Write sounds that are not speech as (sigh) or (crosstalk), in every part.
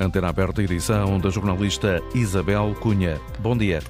Antena aberta, edição da jornalista Isabel Cunha. Bom dia.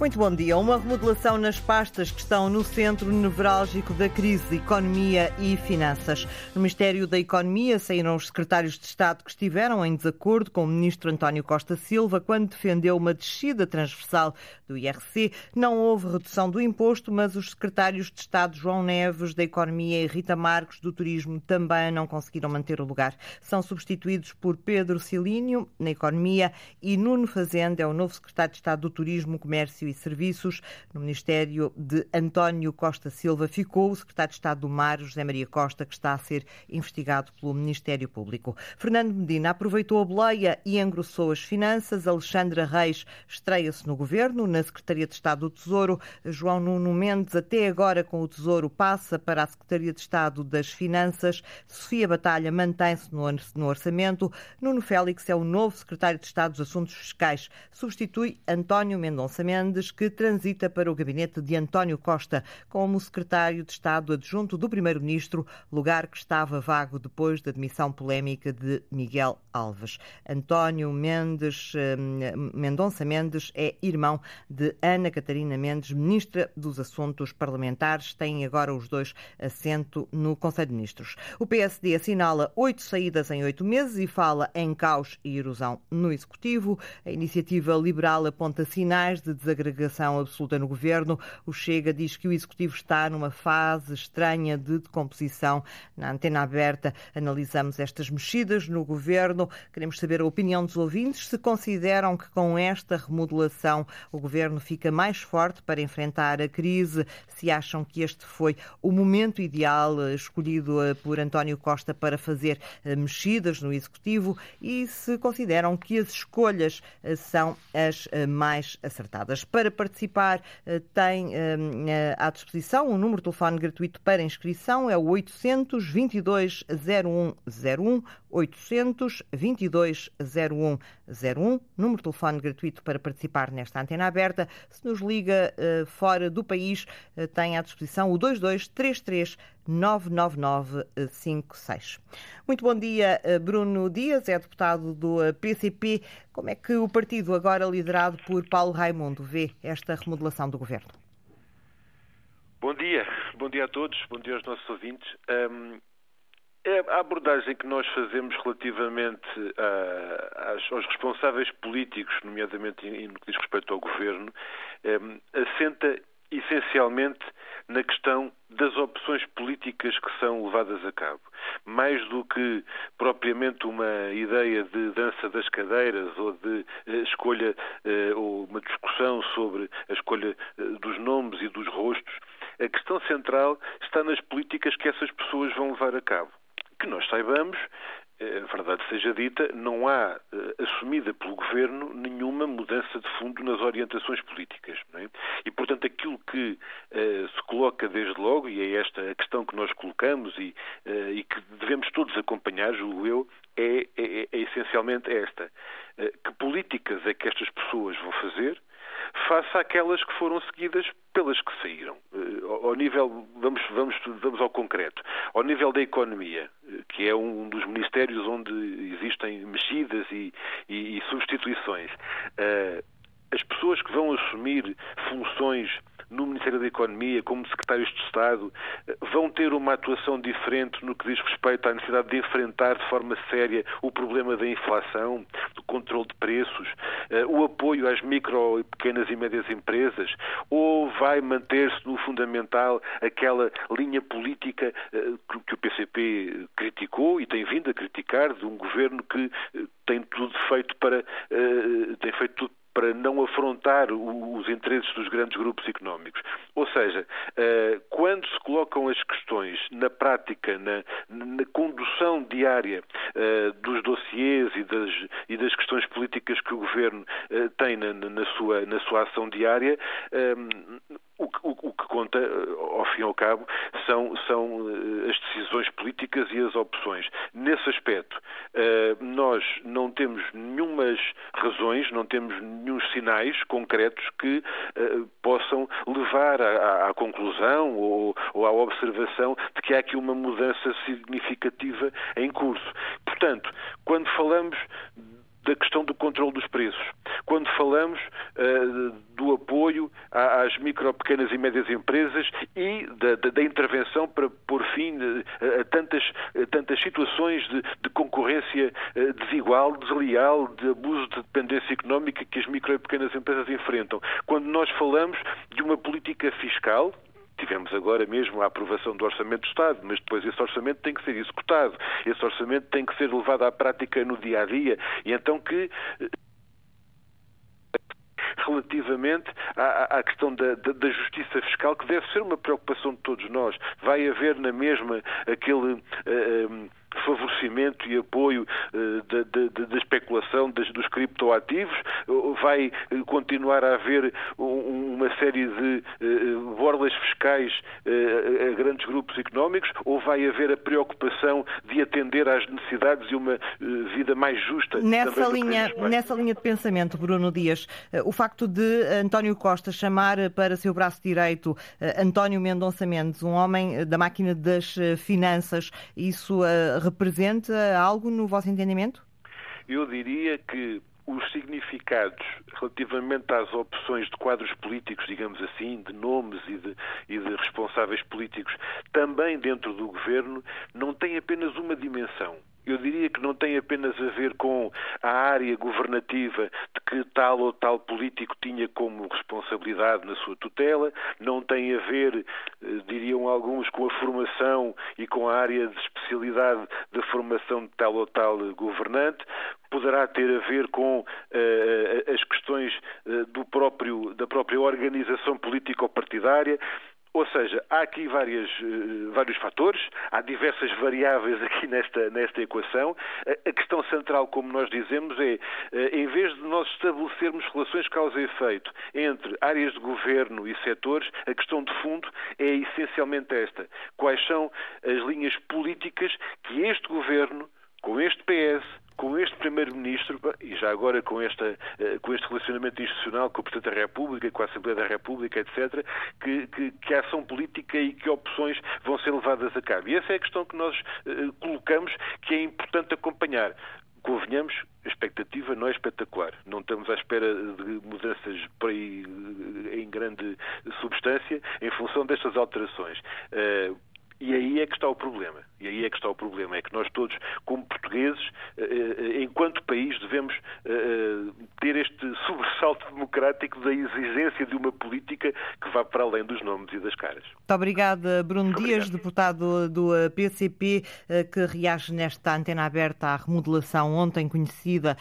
Muito bom dia. Uma remodelação nas pastas que estão no centro nevrálgico da crise, economia e finanças. No Ministério da Economia saíram os secretários de Estado que estiveram em desacordo com o ministro António Costa Silva quando defendeu uma descida transversal do IRC. Não houve redução do imposto, mas os secretários de Estado João Neves da Economia e Rita Marques do Turismo também não conseguiram manter o lugar. São substituídos por Pedro Silínio na Economia e Nuno Fazenda é o novo secretário de Estado do Turismo, Comércio e Serviços. No Ministério de António Costa Silva ficou o secretário de Estado do Mar, José Maria Costa, que está a ser investigado pelo Ministério Público. Fernando Medina aproveitou a boleia e engrossou as finanças. Alexandra Reis estreia-se no governo, na Secretaria de Estado do Tesouro. João Nuno Mendes, até agora com o Tesouro, passa para a Secretaria de Estado das Finanças. Sofia Batalha mantém-se no orçamento. Nuno Félix é o novo secretário de Estado dos Assuntos Fiscais. Substitui António Mendonça Mendes Mendes, que transita para o gabinete de António Costa como secretário de Estado adjunto do Primeiro-Ministro, lugar que estava vago depois da demissão polémica de Miguel Alves. António Mendes, eh, Mendonça Mendes é irmão de Ana Catarina Mendes, ministra dos Assuntos Parlamentares. Têm agora os dois assento no Conselho de Ministros. O PSD assinala oito saídas em oito meses e fala em caos e erosão no Executivo. A iniciativa liberal aponta sinais de desagradecimento agregação absoluta no governo. O Chega diz que o executivo está numa fase estranha de decomposição. Na antena aberta analisamos estas mexidas no governo. Queremos saber a opinião dos ouvintes se consideram que com esta remodelação o governo fica mais forte para enfrentar a crise, se acham que este foi o momento ideal eh, escolhido eh, por António Costa para fazer eh, mexidas no executivo e se consideram que as escolhas são as mais acertadas. Para participar, eh, tem eh, à disposição um número de telefone gratuito para inscrição, é o 822 0101 822 0101, número de telefone gratuito para participar nesta antena aberta. Se nos liga fora do país, tem à disposição o 2233 99956. Muito bom dia, Bruno Dias, é deputado do PCP. Como é que o partido, agora liderado por Paulo Raimundo, vê esta remodelação do governo? Bom dia, bom dia a todos, bom dia aos nossos ouvintes. Um, é a abordagem que nós fazemos relativamente a, aos responsáveis políticos, nomeadamente no que diz respeito ao governo, um, assenta essencialmente na questão das opções políticas que são levadas a cabo. Mais do que propriamente uma ideia de dança das cadeiras ou de eh, escolha eh, ou uma discussão sobre a escolha eh, dos nomes e dos rostos, a questão central está nas políticas que essas pessoas vão levar a cabo. Que nós saibamos, eh, verdade seja dita, não há uh, assumida pelo Governo nenhuma mudança de fundo nas orientações políticas. É? E, portanto, aquilo que uh, se coloca desde logo, e é esta a questão que nós colocamos e, e que devemos todos acompanhar, julgo eu, é, é, é essencialmente esta. que políticas é que estas pessoas vão fazer face àquelas que foram seguidas pelas que saíram. Ao nível, vamos, vamos, vamos ao concreto, ao nível da economia, que é um dos ministérios onde existem mexidas e, e, e substituições, uh, as pessoas que vão assumir funções no Ministério da Economia, como secretários de Estado, eh, vão ter uma atuação diferente no que diz respeito à necessidade de enfrentar de forma séria o problema da inflação, do controle de preços, eh, o apoio às micro, pequenas e médias empresas, ou vai manter-se no fundamental aquela linha política eh, que o PCP criticou e tem vindo a criticar de um governo que tem tudo feito para tem feito tudo para não afrontar os interesses dos grandes grupos económicos. Ou seja, eh, quando se colocam as questões na prática, na, na condução diária eh, dos dossiês e das, e das, questões políticas que o Governo eh, tem na, na, sua, na sua ação diária, o, o, o, que conta, ao fim e ao cabo, são, são as decisões políticas e as opções. Nesse aspecto, nós não temos nenhumas razões, não temos nenhum sinais concretos que possam levar à, à conclusão ou, ou, à observação de que há aqui uma mudança significativa em curso. Portanto, quando falamos da questão do controle dos preços. Quando falamos uh, do apoio às micro, pequenas e médias empresas e da, da, da intervenção para pôr fim a, a tantas, a tantas situações de, de concorrência uh, desigual, desleal, de abuso de dependência económica que as micro e pequenas empresas enfrentam. Quando nós falamos de uma política fiscal, Tivemos agora mesmo a aprovação do Orçamento do Estado, mas depois esse orçamento tem que ser executado, esse orçamento tem que ser levado à prática no dia a dia, e então que eh, relativamente à, à questão da, da, da, justiça fiscal, que deve ser uma preocupação de todos nós. Vai haver na mesma aquele. Uh, favorecimento e apoio uh, da, especulação dos criptoativos? Vai continuar a haver um, uma série de uh, borlas fiscais a grandes grupos económicos? Ou vai haver a preocupação de atender às necessidades e uma vida mais justa? Nessa linha, nessa linha de pensamento, Bruno Dias, o facto de António Costa chamar para seu braço direito António Mendonça Mendes, um homem da máquina das finanças, isso representa algo no vosso entendimento? Eu diria que os significados relativamente às opções de quadros políticos, digamos assim, de nomes e de, e de, responsáveis políticos, também dentro do governo, não têm apenas uma dimensão eu diria que não tem apenas a ver com a área governativa de que tal ou tal político tinha como responsabilidade na sua tutela, não tem a ver, eh, diriam alguns, com a formação e com a área de especialidade da formação de tal ou tal governante, poderá ter a ver com uh, as questões uh, do próprio, da própria organização político-partidária. Ou seja, há aqui várias, uh, vários fatores, há diversas variáveis (laughs) aqui nesta, nesta equação. A, questão central, como nós dizemos, é, uh, em vez de nós estabelecermos relações causa e efeito entre áreas de governo e setores, a questão de fundo é essencialmente esta. Quais são as linhas políticas que este governo, com este PS, com este Primeiro-Ministro, e já agora com, esta, eh, com este relacionamento institucional com o Presidente da República, com a Assembleia da República, etc., que, que, que ação política e que opções vão ser levadas a cabo. E essa é a questão que nós uh, colocamos, que é importante acompanhar convenhamos, a expectativa não é espetacular. Não estamos à espera de mudanças por aí eh, em grande substância em função destas alterações. E aí é que está o problema. E aí é que está o problema. É que nós todos, como portugueses, eh, eh, enquanto país, devemos eh, ter este sobressalto democrático da exigência de uma política que vá para além dos nomes e das caras. Muito obrigada, Bruno Muito Dias, obrigado. deputado do PCP, que reage nesta antena aberta à remodelação ontem conhecida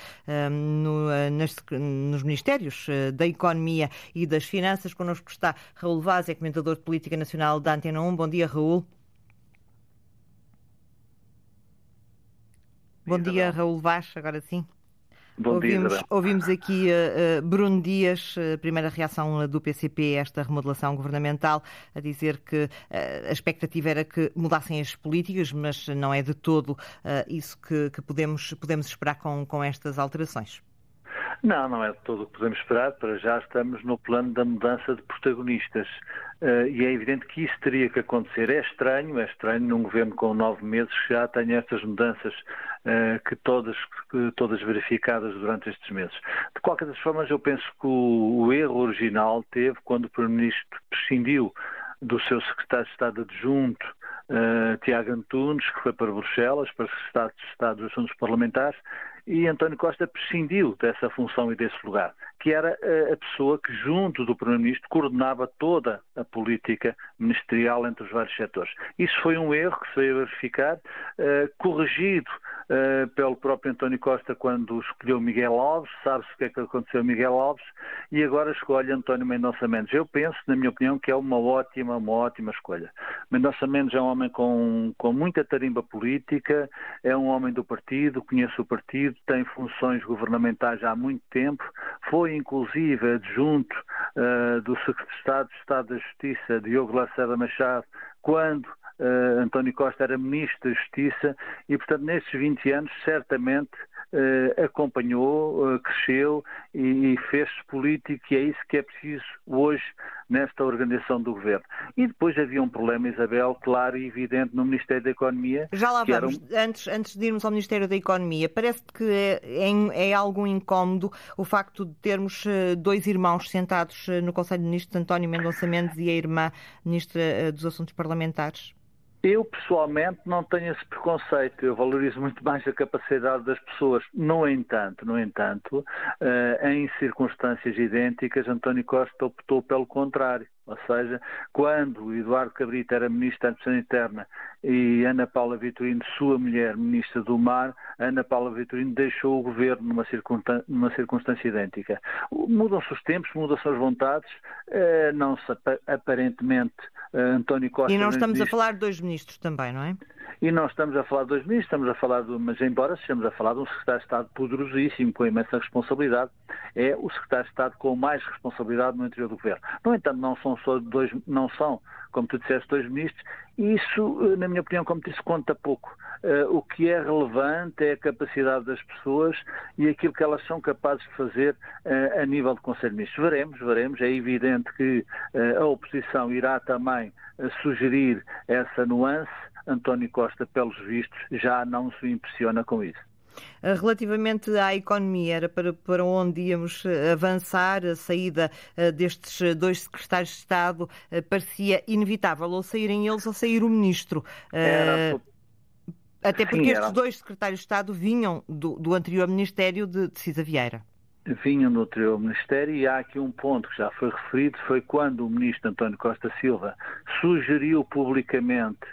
nos Ministérios da Economia e das Finanças. Connosco está Raul Vaz, é comentador de Política Nacional da Antena 1. Bom dia, Raul. Bom dia, Raul Vaz, agora sim. Bom ouvimos, dia, ouvimos aqui uh, Bruno Dias, uh, primeira reação do PCP a esta remodelação governamental, a dizer que uh, a expectativa era que mudassem as políticas, mas não é de todo isso que, que, podemos, podemos esperar com, com estas alterações. Não, não é todo o que podemos esperar. Para já estamos no plano da mudança de protagonistas. Uh, e é evidente que isso teria que acontecer. É estranho, é estranho num governo com nove meses que já tenha estas mudanças uh, que, todas, que todas verificadas durante estes meses. De qualquer das formas, eu penso que o, o erro original teve quando o Primeiro-Ministro prescindiu do seu secretário de Estado adjunto, uh, Tiago Antunes, que foi para Bruxelas, para Secretário de Estado dos Assuntos Parlamentares, e António Costa prescindiu dessa função e desse lugar, que era eh, a pessoa que, junto do Primeiro-Ministro, coordenava toda a política ministerial entre os vários setores. Isso foi um erro que se veio verificar, eh, corrigido eh, pelo próprio António Costa quando escolheu Miguel Alves, sabe-se o que é que aconteceu a Miguel Alves, e agora escolhe António Mendonça Mendes. Eu penso, na minha opinião, que é uma ótima, uma ótima escolha. Mendonça Mendes é um homem com, com muita tarimba política, é um homem do partido, conhece o partido tem funções governamentais há muito tempo, foi inclusive adjunto uh, do Secretário de Estado da Justiça, Diogo Lacerda Machado, quando uh, António Costa era Ministro da Justiça e, portanto, nestes 20 anos, certamente acompanhou, uh, cresceu e, fez-se político e é isso que é preciso hoje nesta organização do governo. E depois havia um problema, Isabel, claro e evidente no Ministério da Economia. Já lá vamos. Um... Antes, antes de irmos ao Ministério da Economia, parece que é, é, é algum incómodo o facto de termos dois irmãos sentados no Conselho de Ministros, António Mendonça Mendes e a irmã Ministra dos Assuntos Parlamentares? Eu, pessoalmente, não tenho esse preconceito. Eu valorizo muito mais a capacidade das pessoas. No entanto, no entanto, eh, em circunstâncias idênticas, António Costa optou pelo contrário. Ou seja, quando Eduardo Cabrita era Ministro da Administração Interna e Ana Paula Vitorino, sua mulher, Ministra do Mar, Ana Paula Vitorino deixou o governo numa, circunstância, numa circunstância idêntica. Mudam-se os tempos, mudam-se as vontades, eh, não se aparentemente eh, António Costa. E não estamos a falar de dois ministros também, não é? E não estamos a falar de dois ministros, estamos a falar de, mas embora estejamos a falar de um secretário de Estado poderosíssimo, com imensa responsabilidade, é o secretário de Estado com mais responsabilidade no interior do governo. No entanto, não são só dois, não são, como tu disseste, dois ministros, e isso, eh, na minha opinião, como disse, conta pouco. Uh, o que é relevante é a capacidade das pessoas e aquilo que elas são capazes de fazer uh, a nível de Conselho de Ministros. Veremos, veremos. É evidente que uh, a oposição irá também sugerir essa nuance. António Costa, pelos vistos, já não se impressiona com isso. Eh, relativamente à economia, era para, para onde íamos eh, avançar, a saída eh, destes dois secretários de Estado parecia inevitável, ou saírem eles ou sair o ministro. Era... Até porque Sim, estes dois secretários de Estado vinham do, do anterior Ministério de, de Cisa Vieira vinham do anterior Ministério e há aqui um ponto que já foi referido, foi quando o Ministro António Costa Silva sugeriu publicamente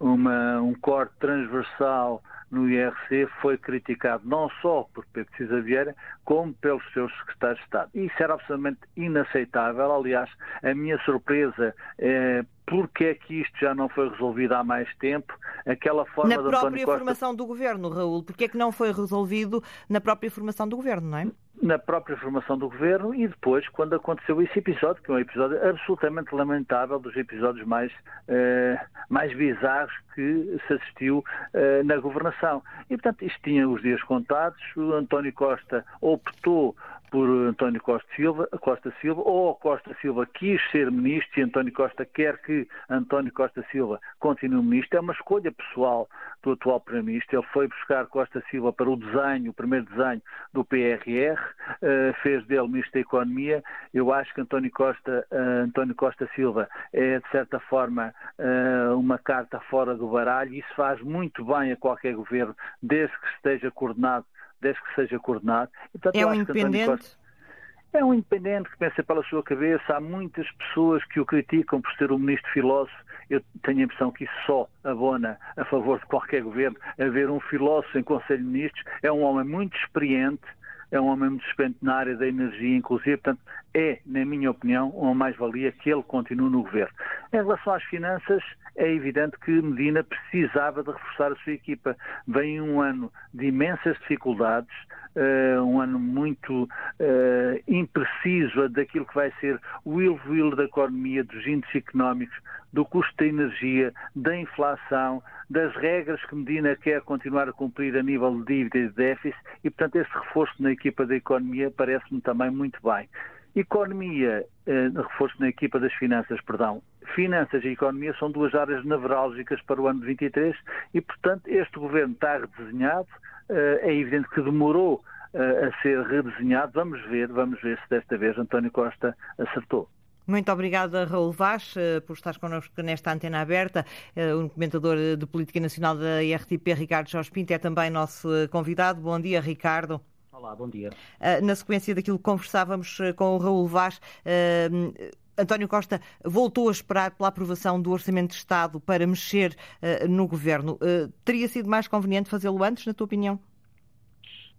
uma, um corte transversal no IRC foi criticado não só por Pedro Cisa Vieira, como pelos seus secretários de Estado. Isso era absolutamente inaceitável. Aliás, a minha surpresa é porque é que isto já não foi resolvido há mais tempo, aquela forma Na própria formação do governo, Raul, porque é que não foi resolvido na própria formação do governo, não é? na própria formação do governo e depois quando aconteceu esse episódio, que é um episódio absolutamente lamentável, dos episódios mais, eh, mais bizarros que se assistiu eh, na governação. E, portanto, isto tinha os dias contados, o António Costa optou por António Costa Silva, Costa Silva, ou Costa Silva quis ser ministro e António Costa quer que António Costa Silva continue ministro. É uma escolha pessoal do atual Primeiro-Ministro. Ele foi buscar Costa Silva para o desenho, o primeiro desenho do PRR, eh, fez dele ministro da Economia. Eu acho que António Costa, uh, António Costa Silva é, de certa forma, uh, uma carta fora do baralho. Isso faz muito bem a qualquer governo, desde que esteja coordenado desde que seja coordenado. E, portanto, é um independente? É um independente que pensa pela sua cabeça. Há muitas pessoas que o criticam por ser um ministro filósofo. Eu tenho a impressão que isso só abona a favor de qualquer governo. Haver um filósofo em Conselho de Ministros é um homem muito experiente, é um homem muito experiente na área da energia, inclusive, portanto, é, na minha opinião, uma mais-valia que ele continue no governo. Em relação às finanças, é evidente que Medina precisava de reforçar a sua equipa. Vem um ano de imensas dificuldades, uh, um ano muito uh, impreciso daquilo que vai ser o will da economia, dos índices económicos, do custo da energia, da inflação, das regras que Medina quer continuar a cumprir a nível de dívida e de déficit e, portanto, esse reforço na equipa da economia parece-me também muito bem. Economia, eh, reforço na equipa das finanças, perdão. Finanças e economia são duas áreas nevrálgicas para o ano de 23 e, portanto, este governo está redesenhado. Eh, é evidente que demorou eh, a ser redesenhado. Vamos ver, vamos ver se desta vez António Costa acertou. Muito obrigada, Raul Vaz, eh, por estar connosco nesta antena aberta. Eh, o comentador de Política Nacional da RTP, Ricardo Jorge Pinto, é também nosso convidado. Bom dia, Ricardo. Olá, bom dia. Na sequência daquilo que conversávamos com o Raul Vaz, António Costa voltou a esperar pela aprovação do Orçamento de Estado para mexer no governo. teria sido mais conveniente fazê-lo antes, na tua opinião?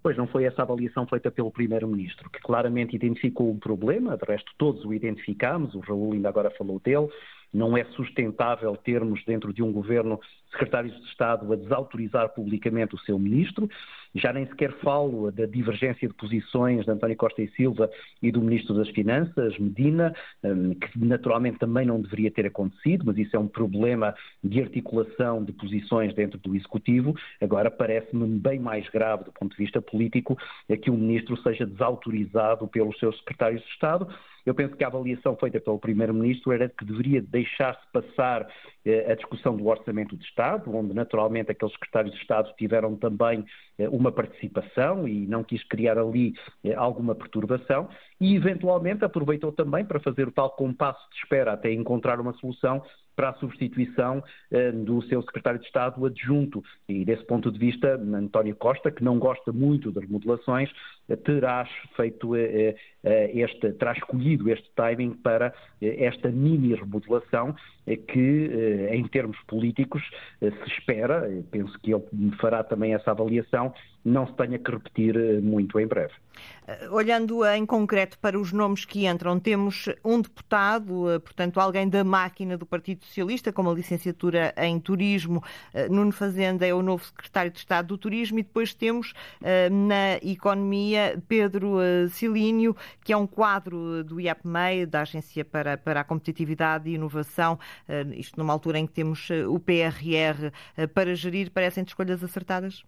Pois não foi essa avaliação feita pelo Primeiro-Ministro, que claramente identificou um problema, de resto todos o identificamos, o Raul ainda agora falou dele, não é sustentável termos dentro de um governo secretários de Estado a desautorizar publicamente o seu ministro. Já nem sequer falo da divergência de posições de António Costa e Silva e do Ministro das Finanças, Medina, hum, que naturalmente também não deveria ter acontecido, mas isso é um problema de articulação de posições dentro do Executivo. Agora parece-me bem mais grave do ponto de vista político é que o Ministro seja desautorizado pelos seus secretários de Estado eu penso que a avaliação feita pelo Primeiro-Ministro era que deveria deixar-se passar eh, a discussão do Orçamento de Estado, onde naturalmente aqueles secretários de Estado tiveram também eh, uma participação e não quis criar ali eh, alguma perturbação, e eventualmente aproveitou também para fazer o tal compasso de espera até encontrar uma solução para a substituição eh, do seu secretário de Estado adjunto. E desse ponto de vista, António Costa, que não gosta muito das remodelações, eh, terá feito eh, este, terá escolhido este timing para esta mini remodelação que, em termos políticos, se espera, penso que ele fará também essa avaliação, não se tenha que repetir muito em breve. Olhando em concreto para os nomes que entram, temos um deputado, portanto, alguém da máquina do Partido Socialista, com uma licenciatura em Turismo. Eh, Nuno Fazenda é o novo secretário de Estado do Turismo e depois temos eh, na Economia Pedro eh, Silínio, que é um quadro do IAPMEI, da Agência para, para a Competitividade e Inovação, isto numa altura em que temos o PRR para gerir. Parecem escolhas acertadas?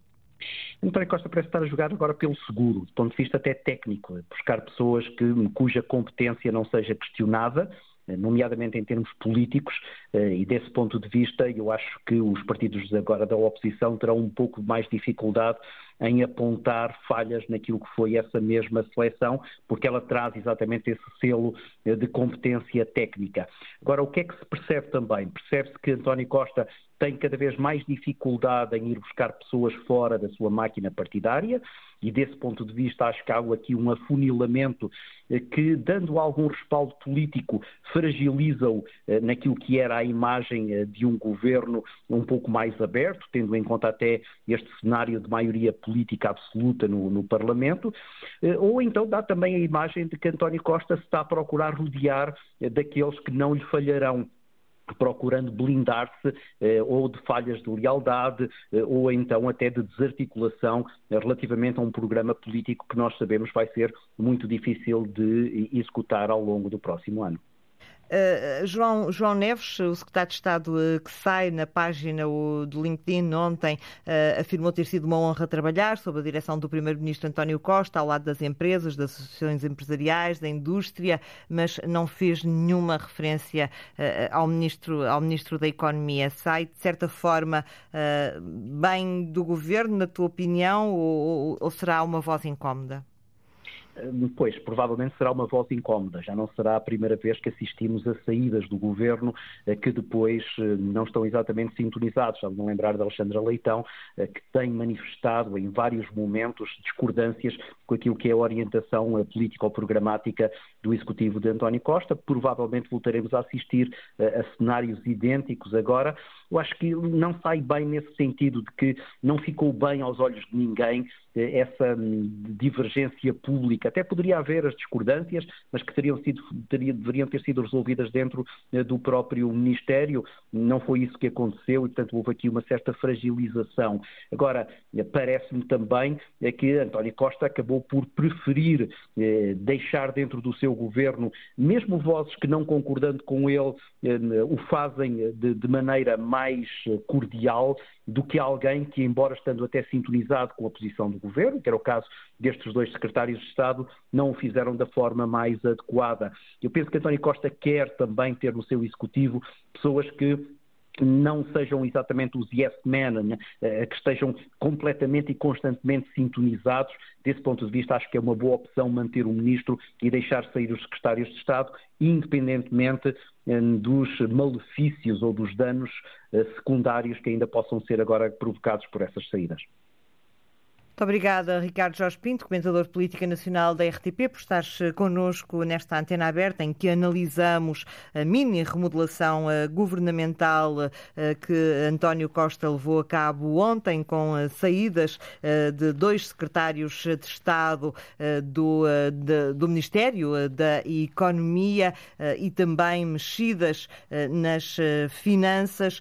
António Costa parece estar a jogar agora pelo seguro, do ponto de vista até técnico, buscar pessoas que, cuja competência não seja questionada, eh, nomeadamente em termos políticos, eh, e desse ponto de vista eu acho que os partidos agora da oposição terão um pouco mais dificuldade em apontar falhas naquilo que foi essa mesma seleção, porque ela traz exatamente esse selo eh, de competência técnica. Agora, o que é que se percebe também? Percebe-se que António Costa tem cada vez mais dificuldade em ir buscar pessoas fora da sua máquina partidária e desse ponto de vista acho que há aqui um afunilamento eh, que, dando algum respaldo político, fragiliza-o eh, naquilo que era a imagem eh, de um governo um pouco mais aberto, tendo em conta até este cenário de maioria política absoluta no, no Parlamento, ou então dá também a imagem de que António Costa se está a procurar rodear daqueles que não lhe falharão procurando blindar-se eh, ou de falhas de lealdade eh, ou então até de desarticulação eh, relativamente a um programa político que nós sabemos vai ser muito difícil de executar ao longo do próximo ano. Uh, João, João Neves, o secretário de Estado uh, que sai na página uh, do LinkedIn ontem, afirmou ter sido uma honra trabalhar sob a direção do Primeiro-Ministro António Costa, ao lado das empresas, das associações empresariais, da indústria, mas não fez nenhuma referência ao, ministro, ao Ministro da Economia. Sai, de certa forma, bem do governo, na tua opinião, ou, ou será uma voz incómoda? Pois, provavelmente será uma voz incómoda. Já não será a primeira vez que assistimos a saídas do governo eh, que depois eh, não estão exatamente sintonizados. Já me lembrar de Alexandra Leitão, eh, que tem manifestado em vários momentos discordâncias com aquilo que é a orientação política ou programática do executivo de António Costa. Provavelmente voltaremos a assistir a cenários idênticos agora. Eu acho que não sai bem nesse sentido de que não ficou bem aos olhos de ninguém essa hum, divergência pública. Até poderia haver as discordâncias, mas que teriam sido, teriam, deveriam ter sido resolvidas dentro eh, do próprio Ministério. Não foi isso que aconteceu e, portanto, houve aqui uma certa fragilização. Agora, eh, parece-me também eh, que António Costa acabou por preferir deixar dentro do seu governo, mesmo vozes que não concordando com ele, o fazem de, de maneira mais cordial do que alguém que, embora estando até sintonizado com a posição do governo, que era o caso destes dois secretários de Estado, não o fizeram da forma mais adequada. Eu penso que António Costa quer também ter no seu executivo pessoas que não sejam exatamente os yes men, né? eh, que estejam completamente e constantemente sintonizados. Desse ponto de vista, acho que é uma boa opção manter o ministro e deixar sair os secretários de Estado, independentemente eh, dos malefícios ou dos danos eh, secundários que ainda possam ser agora provocados por essas saídas. Muito obrigada, Ricardo Jorge Pinto, comentador de política nacional da RTP, por estares eh, connosco nesta antena aberta em que analisamos a mini remodelação eh, governamental eh, que António Costa levou a cabo ontem, com saídas de dois secretários de Estado do, do Ministério da Economia e também mexidas nas finanças.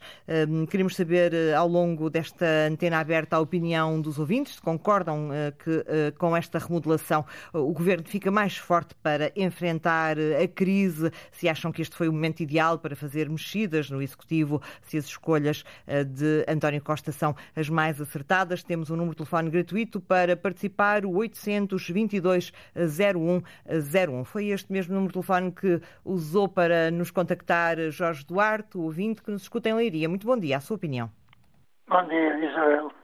Queremos saber, ao longo desta antena aberta, a opinião dos ouvintes, concordam uh, que uh, com esta remodelação uh, o governo fica mais forte para enfrentar a crise? Se acham que este foi o momento ideal para fazer mexidas no executivo? Se as escolhas de António Costa são as mais acertadas? Temos um número de telefone gratuito para participar, o 822 0101. Foi este mesmo número de telefone que usou para nos contactar Jorge Duarte, o ouvinte que nos escuta em Leiria. Muito bom dia, a sua opinião. Bom dia, Isabel.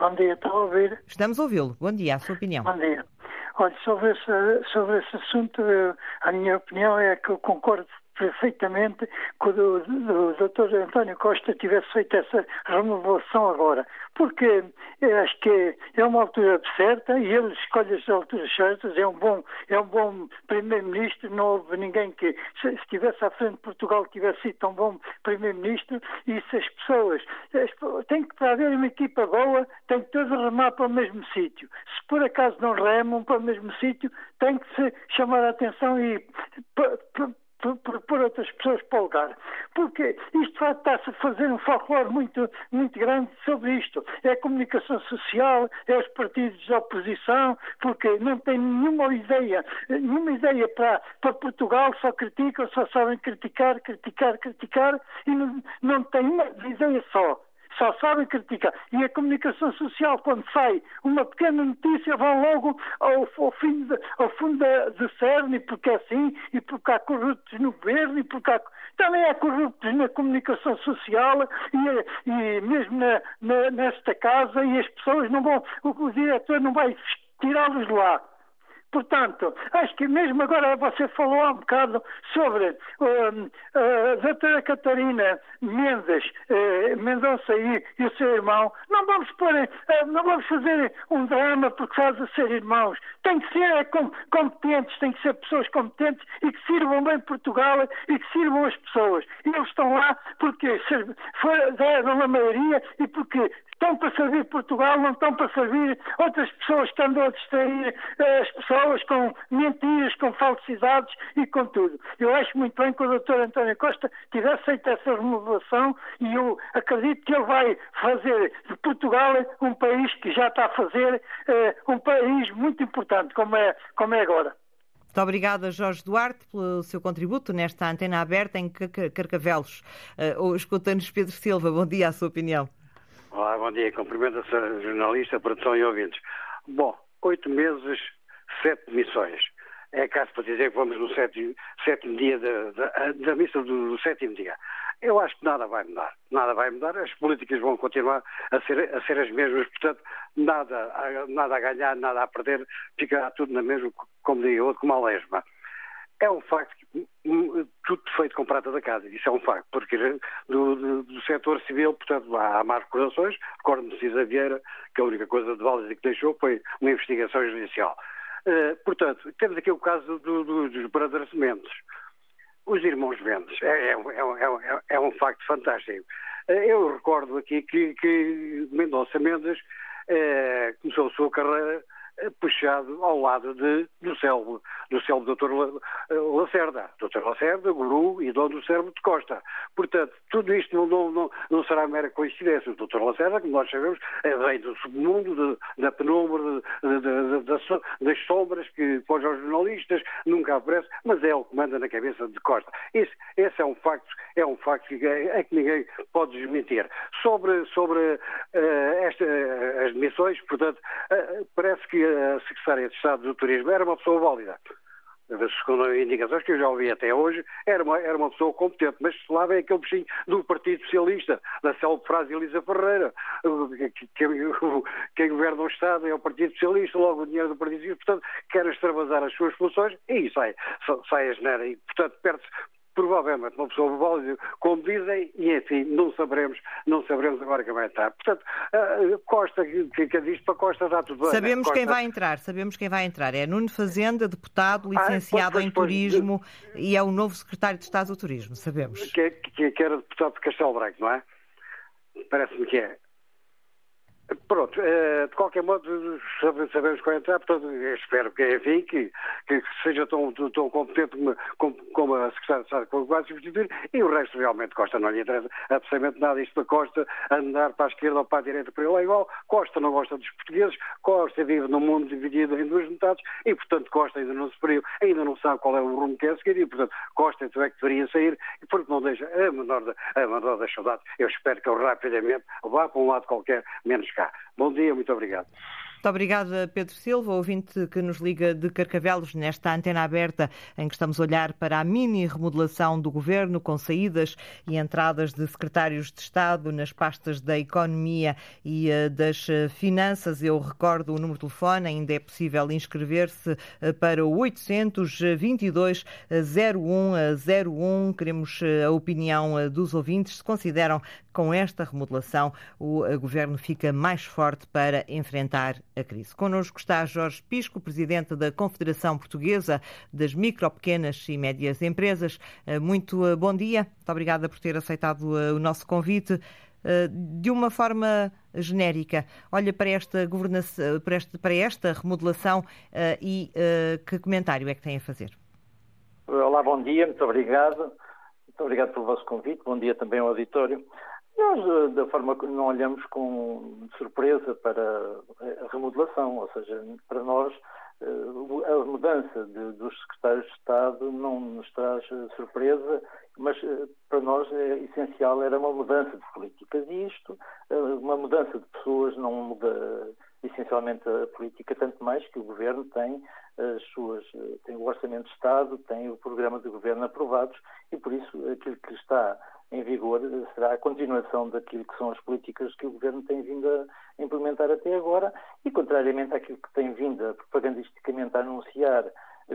Bom dia, está a ouvir? Estamos a ouvi-lo. Bom dia, a sua opinião. Bom dia. Olha, sobre esse, sobre esse assunto, a minha opinião é que eu concordo perfeitamente que o, Dr. António Costa tivesse feito essa renovação agora, porque acho que é uma altura certa e ele escolhe as alturas certas, é um bom, é um bom primeiro-ministro, não houve ninguém que se estivesse à frente de Portugal tivesse sido tão bom primeiro-ministro e se as pessoas, tem que haver uma equipa boa, tem que todos remar para o mesmo sítio. Se por acaso não remam para o mesmo sítio, tem que se chamar a atenção e por, por, por, outras pessoas para o lugar. Porque isto está-se a fazer um folclore muito, muito grande sobre isto. É a comunicação social, é os partidos de oposição, porque não têm nenhuma ideia, nenhuma ideia para, para Portugal, só criticam, só sabem criticar, criticar, criticar e não, não têm uma ideia só só sabem criticar. E a comunicação social, quando sai uma pequena notícia, vão logo ao, ao, fim de, ao fundo de CERN, porque é assim, e porque há corruptos no governo, e porque há, também há corruptos na comunicação social, e, e mesmo na, na, nesta casa, e as pessoas não vão, o, o diretor não vai tirá-los de lá. Portanto, acho que mesmo agora você falou há um bocado sobre uh, a doutora Catarina Mendes, uh, Mendonça e, e, o seu irmão. Não vamos, pôr, uh, não vamos fazer um drama porque faz a ser irmãos. Tem que ser é, com, competentes, tem que ser pessoas competentes e que sirvam bem Portugal e que sirvam as pessoas. E eles estão lá porque deram a maioria e porque estão para servir Portugal, não estão para servir outras pessoas que andam a distrair as pessoas com mentiras, com falsidades e com tudo. Eu acho muito bem que o Dr. António Costa tivesse feito essa renovação e eu acredito que ele vai fazer de Portugal um país que já está a fazer eh, um país muito importante, como é, como é agora. Muito obrigada, Jorge Duarte, pelo seu contributo nesta antena aberta em Carcavelos. Uh, Escuta-nos Pedro Silva, bom dia, a sua opinião. Olá, bom dia. Cumprimento a jornalista, produção e ouvintes. Bom, oito meses sete missões. É caso para dizer que vamos no sétimo, sétimo dia da, da, da missa do, do, sétimo dia. Eu acho que nada vai mudar. Nada vai mudar. As políticas vão continuar a ser, a ser as mesmas. Portanto, nada, nada a ganhar, nada a perder. Ficará tudo na mesma, como digo como a lesma. É um facto que hum, tudo feito com prata da casa. Isso é um facto, porque do, do, do setor civil, portanto, há, há más recordações. Recordo-me Cisa Vieira, que a única coisa de válido que deixou foi uma investigação judicial. Uh, portanto, temos aqui o caso do, do, dos Brothers Mendes. Os irmãos Mendes. É, é, é, é um facto fantástico. Uh, eu recordo aqui que, que Mendonça Mendes uh, começou a sua carreira puxado ao lado de, do célebre, do célebre Dr. Lacerda. Dr. Lacerda, guru e dono do cérebro de Costa. Portanto, tudo isto não, não, não, não será mera coincidência. O Dr. Lacerda, como nós sabemos, é vem do submundo, de, da penumbra, de, de, das sombras que para os jornalistas nunca aparece, mas é o que manda na cabeça de Costa. Esse, esse é um facto, é um facto que, é, que ninguém pode desmentir. Sobre, sobre uh, esta, as demissões, portanto, uh, parece que a Secretária de Estado do Turismo era uma pessoa válida. Segundo indicações que eu já ouvi até hoje, era uma, era uma pessoa competente, mas lá vem aquele bichinho do Partido Socialista, da célebre frase Elisa Ferreira, quem, quem governa o Estado é o Partido Socialista, logo o dinheiro do Partido Socialista, portanto, quer extravasar as suas funções e sai, sai a geneira. E, portanto, perde-se provavelmente uma pessoa válida, como dizem, e enfim, não saberemos, não saberemos agora quem vai entrar. Portanto, uh, Costa, que, que diz para Costa dá tudo bem. Sabemos Costa... quem vai entrar, sabemos quem vai entrar. É Nuno Fazenda, deputado, ah, licenciado ah, pois, pois, em Turismo pois, e é o novo secretário de Estado do Turismo, sabemos. Que, que, que era deputado de Castelo Branco, não é? Parece-me que é. Pronto, eh, de qualquer modo, sabemos qual entrar, portanto, espero que, enfim, que, que seja tão, tão competente como, como, a Secretária de Estado que vai substituir, e o resto realmente Costa não lhe interessa absolutamente nada. Isto para Costa, andar para a esquerda ou para a direita, para ele é igual. Costa não gosta dos portugueses, Costa vive num mundo dividido em duas metades, e, portanto, Costa ainda não se feriu, ainda não sabe qual é o rumo que é seguir, e, portanto, Costa então é que deveria sair, e, porque não deixa a menor, a menor das saudades. Eu espero que ele rapidamente vá para um lado qualquer, menos cá. Bom dia, muito obrigado. Muito obrigada, Pedro Silva, ouvinte que nos liga de Carcavelos, nesta antena aberta em que estamos a olhar para a mini remodelação do governo, com saídas e entradas de secretários de Estado nas pastas da Economia e eh, das eh, Finanças. Eu recordo o número de telefone, ainda é possível inscrever-se eh, para o 822 0101. Queremos a opinião dos ouvintes. Se consideram com esta remodelação o governo fica mais forte para enfrentar a crise. Connosco está Jorge Pisco, presidente da Confederação Portuguesa das Micro, Pequenas e Médias Empresas. Eh, muito eh, bom dia. Muito obrigada por ter aceitado eh, o nosso convite. De uma forma genérica, olha para esta governação, para esta, para esta remodelação e que comentário é que tem a fazer? Olá, bom dia, muito obrigado. Muito obrigado pelo vosso convite. Bom dia também ao auditório. Nós, eh, da forma que não olhamos com surpresa para a remodelação, ou seja, para nós eh, a mudança de, dos secretários de Estado não nos traz eh, surpresa, mas para nós é essencial era uma mudança de políticas e isto, uma mudança de pessoas não muda essencialmente a política, tanto mais que o Governo tem as suas, tem o Orçamento de Estado, tem o programa de Governo aprovados e por isso aquilo que está em vigor será a continuação daquilo que são as políticas que o Governo tem vindo a implementar até agora. E, contrariamente àquilo que tem vindo a propagandisticamente a anunciar,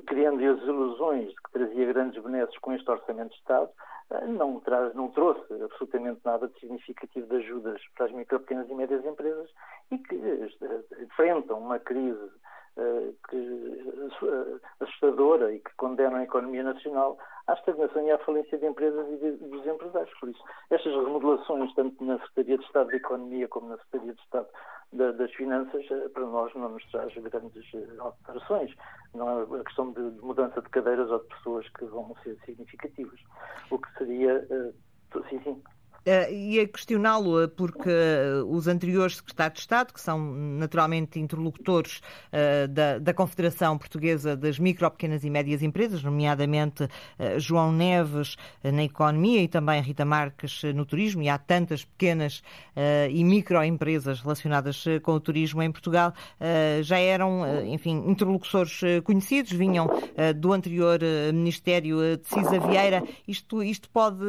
criando as ilusões de que trazia grandes benesses com este Orçamento de Estado, eh, não, traz, não trouxe absolutamente nada de significativo de ajudas para as micro, pequenas e médias empresas e que eh, enfrentam uma crise eh, que, eh, assustadora e que condena a economia nacional à estagnação e à falência de empresas e de, dos empresários. Por isso, estas remodelações, tanto na Secretaria de Estado da Economia como na Secretaria de Estado da, das Finanças, eh, para nós não nos traz grandes alterações. Não é a questão de, de mudança de cadeiras ou de pessoas que vão ser significativas. O que seria. Sim, sim. Uh, ia questioná-lo eh, porque uh, os anteriores secretários de Estado, que são naturalmente interlocutores uh, da, da, Confederação Portuguesa das Micro, Pequenas e Médias Empresas, nomeadamente João Neves na economia e também Rita Marques no turismo, e há tantas pequenas e microempresas relacionadas com o turismo em Portugal, já eram, enfim, interlocutores conhecidos, vinham do anterior Ministério de Cisa Vieira. Isto, isto pode,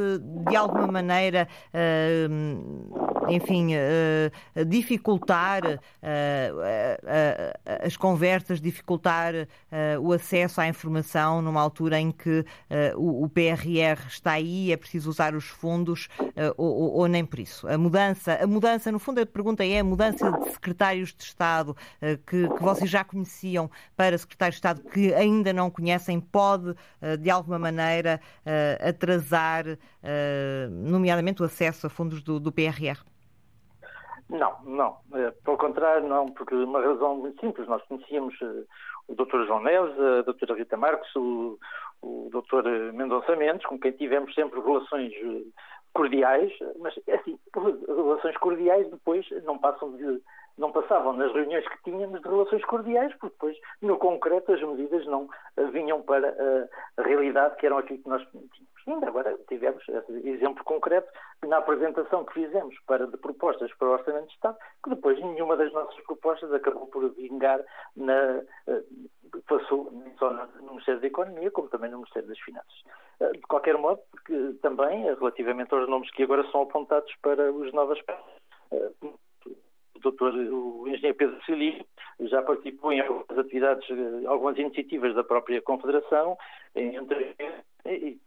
de alguma maneira, enfim, dificultar as conversas, dificultar o acesso à informação numa altura em que o PRR está aí, é preciso usar os fundos ou, ou nem por isso. A mudança, a mudança, no fundo, a pergunta é a mudança de secretários de Estado que, que vocês já conheciam para secretários de Estado que ainda não conhecem, pode, de alguma maneira, atrasar, nomeadamente, o acesso a fundos do, do PRR? Não, não. É, pelo contrário, não, porque uma razão muito simples. Nós conhecíamos eh, o Dr. João Neves, a Dra. Rita Marques, o, o Dr. Mendonça Mendes, com quem tivemos sempre relações eh, cordiais, mas é assim, relações cordiais depois não passam de não passavam nas reuniões que tínhamos de relações cordiais, porque depois, no concreto, as medidas não eh, vinham para a realidade que eram aquilo que nós tínhamos. Ainda agora tivemos esse exemplo concreto na apresentação que fizemos para, de propostas para o Orçamento de Estado, que depois nenhuma das nossas propostas acabou por vingar na, eh, passou só no Ministério da Economia, como também no Ministério das Finanças. Eh, de qualquer modo, porque também, relativamente aos nomes que agora são apontados para os novas doutor, o engenheiro Pedro Celi já participou em algumas atividades, algumas iniciativas da própria Confederação, entre, e,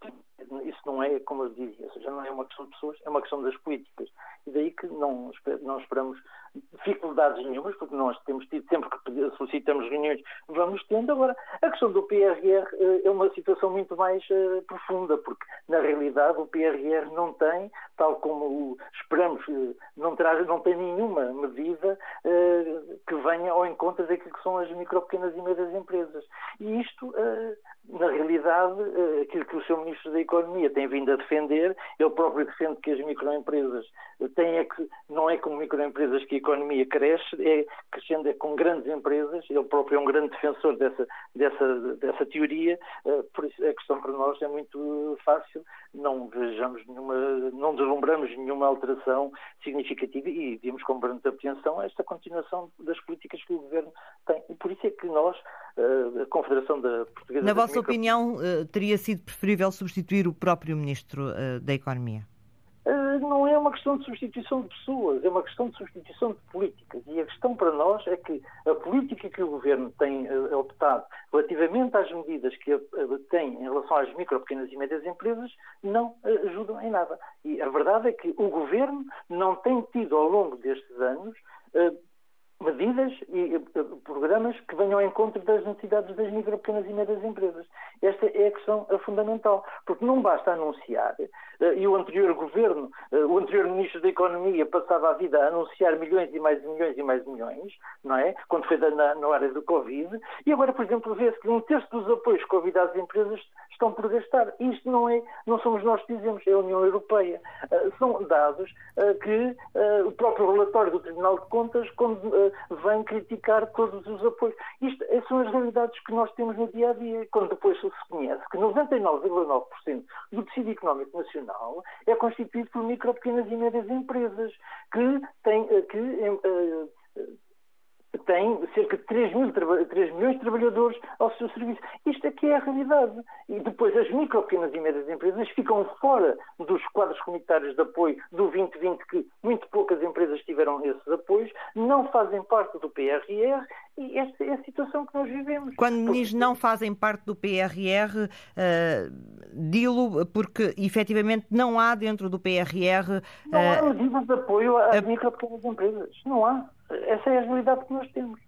isso não é, como eu dizia, seja, não é uma questão de pessoas, é uma questão das políticas. E daí que não, não esperamos dificuldades nenhumas, porque nós temos tido, sempre que solicitamos reuniões, vamos tendo. Agora, a questão do PRR eh, é uma situação muito mais uh, profunda, porque na realidade o PRR não tem, tal como esperamos, uh, não, traz, não tem nenhuma medida que venha ao encontro daquilo que são as micro, pequenas e médias empresas. E isto na realidade, eh, aquilo que o seu Ministro da Economia tem vindo a defender, ele próprio defende que as microempresas têm é que, não é com microempresas que economia cresce, é crescendo é com grandes empresas, ele próprio é um grande defensor dessa, dessa, dessa teoria, eh, por isso a questão para nós é muito fácil, não vejamos nenhuma, não deslumbramos nenhuma alteração significativa e vimos com grande apreensão esta continuação das políticas que o Governo tem. E por isso é que nós, eh, a Confederação da Portuguesa... Na vossa micro... opinião, eh, teria sido preferível substituir o próprio Ministro da Economia? Não é uma questão de substituição de pessoas, é uma questão de substituição de políticas. E a questão para nós é que a política que o Governo tem uh, optado relativamente às medidas que uh, tem em relação às micro, pequenas e médias empresas não uh, ajudam em nada. E a verdade é que o Governo não tem tido ao longo destes anos medidas e programas que venham ao encontro das necessidades das micro, pequenas e médias empresas. Esta é a questão fundamental, porque não basta anunciar, eh, e o anterior governo, eh, o anterior ministro da Economia passava a vida a anunciar milhões e mais milhões e mais milhões, não é? Quando foi na, na área do Covid, e agora, por exemplo, vê-se que um terço dos apoios Covid às empresas estão por gastar. Isto não é, não somos nós que dizemos, é a União Europeia. Uh, são dados uh, que uh, o próprio relatório do Tribunal de Contas quando, vem criticar todos os apoios. Isto são as realidades que nós temos no dia a dia, quando depois se conhece que 99,9% do tecido económico nacional é constituído por micro, pequenas e médias empresas que têm que tem cerca de 3, mil, 3 milhões de trabalhadores ao seu serviço. Isto aqui é a realidade. E depois as micro, pequenas e médias empresas ficam fora dos quadros comunitários de apoio do 2020, que muito poucas empresas tiveram esses apoios, não fazem parte do PRR e esta é a situação que nós vivemos. Quando diz não fazem parte do PRR, uh, eh, dilo porque efetivamente não há dentro do PRR. Uh, não há eh, medidas de apoio às micro, pequenas empresas. Não há. Essa é a realidade que nós temos.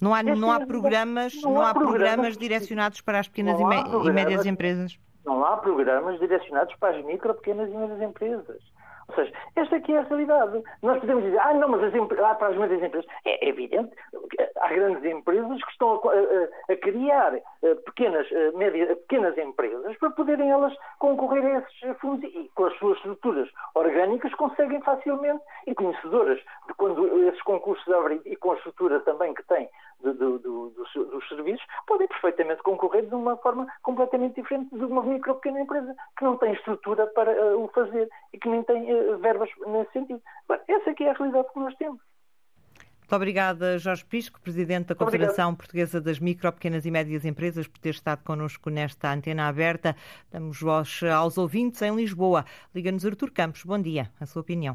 Não há, não há programas, não, não há programas, programas direcionados para as pequenas e, e médias empresas? Não há programas direcionados para as micro, pequenas e médias empresas. Ou seja, esta aqui é a realidade. Nós podemos dizer, ah, não, mas as ah, para as médias empresas. É evidente que há grandes empresas que estão a, a, a criar eh, pequenas, eh, média, pequenas empresas para poderem elas concorrer a esses fundos e com as suas estruturas orgânicas conseguem facilmente e conhecedoras de quando esses concursos abrem e com a estrutura também que têm do, do, do, dos serviços, podem perfeitamente concorrer de uma forma completamente diferente de uma micro pequena empresa que não tem estrutura para uh, o fazer e que nem tem uh, verbas nesse sentido. Bem, essa aqui é a realidade que nós temos. Muito obrigada, Jorge Pisco, Presidente da Confederação Obrigado. Portuguesa das Micro, Pequenas e Médias Empresas, por ter estado connosco nesta antena aberta. Damos voz aos ouvintes em Lisboa. Liga-nos Artur Campos. Bom dia. A sua opinião.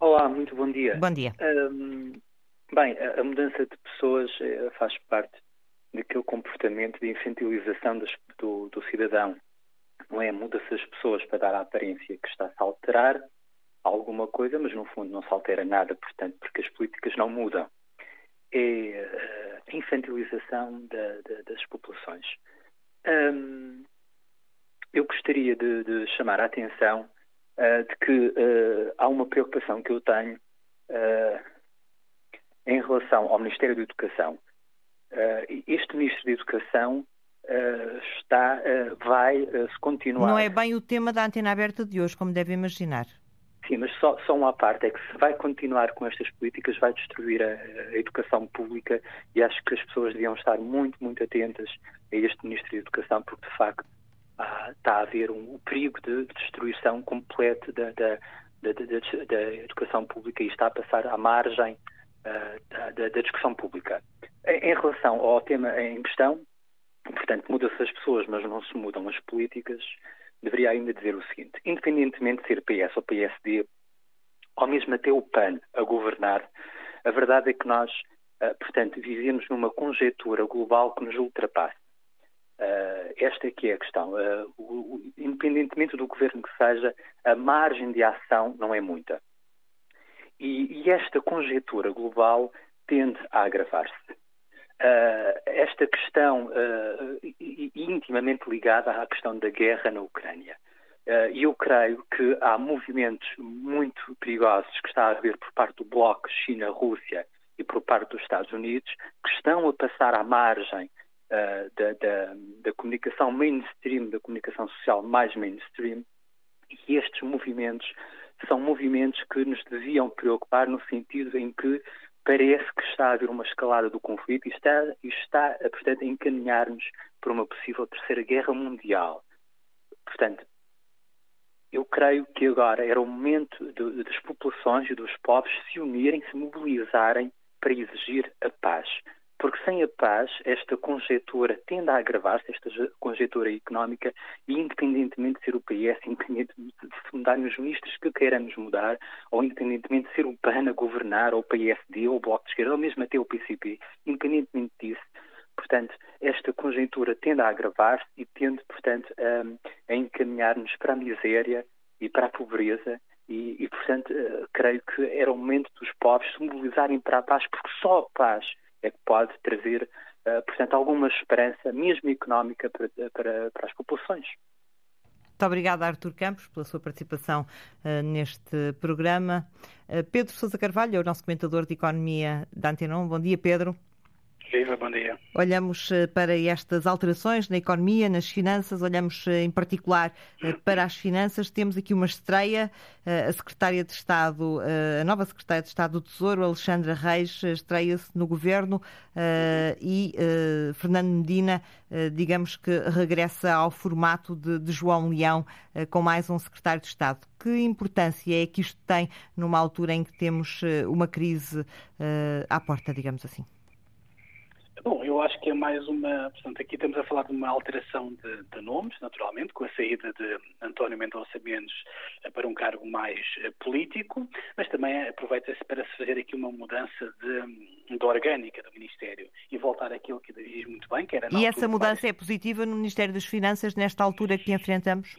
Olá, muito bom dia. Bom dia. Um, Bem, a, mudança de pessoas eh, faz parte daquele comportamento de infantilização do, do cidadão. Não é? Muda-se as pessoas para dar a aparência que está-se a alterar alguma coisa, mas no fundo não se altera nada, portanto, porque as políticas não mudam. É eh, a infantilização da, da, das populações. Hum, eu gostaria de, de, chamar a atenção uh, de que uh, há uma preocupação que eu tenho uh, em relação ao Ministério da Educação, uh, este Ministro da Educação uh, está, uh, vai se continuar. Não é bem o tema da antena aberta de hoje, como deve imaginar. Sim, mas só, só uma parte é que se vai continuar com estas políticas vai destruir a, a, educação pública e acho que as pessoas deviam estar muito, muito atentas a este Ministro da Educação porque de facto está a haver um, um perigo de destruição completa da, da, da, da, educação pública e está a passar à margem eh, da, da, discussão pública. Em, em, relação ao tema em questão, portanto, muda-se as pessoas, mas não se mudam as políticas, deveria ainda dizer o seguinte: independentemente de ser PS ou PSD, ou mesmo até o PAN a governar, a verdade é que nós, uh, portanto, vivemos numa conjetura global que nos ultrapassa. Uh, esta é que é a questão. Independentemente do governo que seja, a margem de ação não é muita. E, e esta conjectura global tende a agravar-se. Uh, esta questão intimamente ligada à questão da guerra na Ucrânia. E eu creio que há movimentos muito perigosos que está a haver por parte do Bloco China-Rússia e por parte dos Estados Unidos, que estão a passar à margem uh, da, da, da, comunicação mainstream, da comunicação social mais mainstream, e estes movimentos são movimentos que nos deviam preocupar no sentido em que parece que está a haver uma escalada do conflito e está, e está portanto, a encaminhar-nos para uma possível terceira guerra mundial. Portanto, eu creio que agora era o momento de, das populações e dos povos se unirem, se mobilizarem para exigir a paz. Porque sem a paz, esta conjetura tende a agravar-se, esta conjetura económica, e independentemente de ser o PS, independentemente de se mudarem os ministros que queiramos mudar, ou independentemente de ser o PAN a governar, ou o PSD, ou o Bloco de Esquerda, ou mesmo até o PCP, independentemente disso, portanto, esta conjuntura tende a agravar-se e tende, portanto, a, a encaminhar-nos para a miséria e para a pobreza e, e, portanto, uh, creio que era o momento dos povos se mobilizarem para a paz, porque só a paz é que pode trazer, uh, portanto, alguma esperança, mesmo económica, para, para, para as populações. Muito obrigada, Artur Campos, pela sua participação uh, neste programa. Pedro Sousa Carvalho é o nosso comentador de Economia da Antena 1. Bom dia, Pedro. Viva, bom dia. Olhamos eh, para estas alterações na economia, nas finanças, olhamos eh, em particular eh, para as finanças. Temos aqui uma estreia, a secretária de Estado, a nova secretária de Estado do Tesouro, Alexandra Reis, estreia-se no governo e Fernando Medina, digamos que regressa ao formato de, de João Leão, com mais um secretário de Estado. Que importância é que isto tem numa altura em que temos uma crise à porta, digamos assim? Bom, eu acho que é mais uma. Portanto, aqui estamos a falar de uma alteração de, de nomes, naturalmente, com a saída de António Mendonça Mendes eh, para um cargo mais eh, político, mas também aproveita-se para se fazer aqui uma mudança de, de orgânica do Ministério e voltar àquilo que diz muito bem, que era. E essa mudança mais... é positiva no Ministério das Finanças nesta altura que enfrentamos?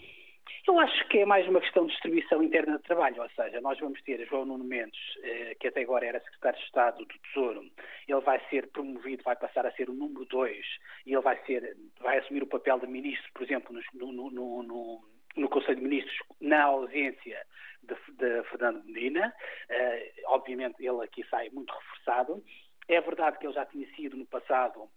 Eu acho que é mais uma questão de distribuição interna de trabalho, ou seja, nós vamos ter João Nuno Mendes, eh, que até agora era secretário de Estado do Tesouro, ele vai ser promovido, vai passar a ser o número 2 e ele vai, ser, vai assumir o papel de ministro, por exemplo, no, no, no, no Conselho de Ministros, na ausência de, de Fernando Medina. Uh, obviamente, ele aqui sai muito reforçado. É verdade que ele já tinha sido no passado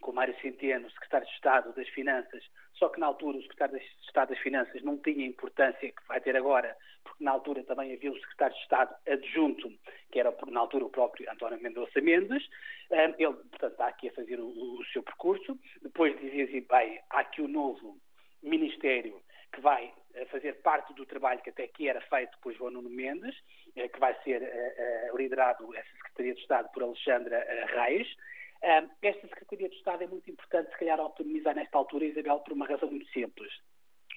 com Mário Centeno, secretário de Estado das Finanças, só que na altura o secretário de Estado das Finanças não tinha a importância que vai ter agora, porque na altura também havia o secretário de Estado adjunto, que era na altura o próprio António Mendonça Mendes. Ele, portanto, está aqui a fazer o, o seu percurso. Depois dizia assim, bem, há aqui o novo Ministério que vai eh, fazer parte do trabalho que até aqui era feito por João Nuno Mendes, eh, que vai ser eh, liderado, essa Secretaria de Estado, por Alexandra Reis, esta Secretaria de Estado é muito importante, se calhar, autonomizar nesta altura, Isabel, por uma razão muito simples.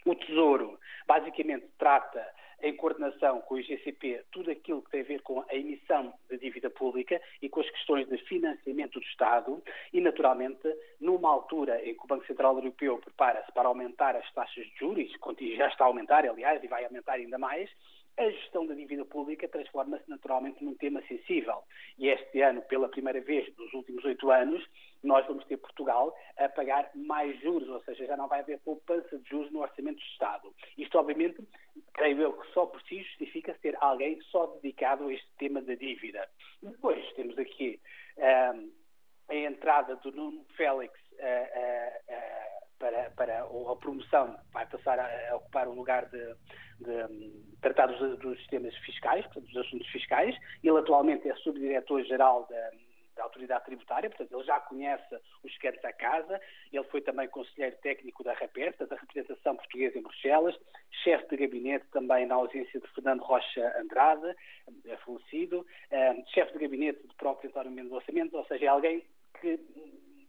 O Tesouro, basicamente, trata, em coordenação com o IGCP, tudo aquilo que tem a ver com a emissão de dívida pública e com as questões de financiamento do Estado e, naturalmente, numa altura em que o Banco Central Europeu prepara-se para aumentar as taxas de juros, já está a aumentar, aliás, e vai aumentar ainda mais, a gestão da dívida pública transforma-se naturalmente num tema sensível. E este ano, pela primeira vez nos últimos oito anos, nós vamos ter Portugal a pagar mais juros, ou seja, já não vai haver poupança de juros no orçamento do Estado. Isto, obviamente, creio eu que só por si justifica ter alguém só dedicado a este tema da dívida. Depois temos aqui um, a entrada do Nuno Félix uh, uh, uh, para, para a promoção, vai passar a, a ocupar o lugar de de tratar dos, dos, sistemas fiscais, portanto, dos assuntos fiscais. Ele atualmente é subdiretor-geral da, da, Autoridade Tributária, portanto, ele já conhece os esquetes da casa. Ele foi também conselheiro técnico da RAPER, da representação portuguesa em Bruxelas, chefe de gabinete também na ausência de Fernando Rocha Andrade, é falecido, um, chefe de gabinete do próprio António Mendes, ou seja, é alguém que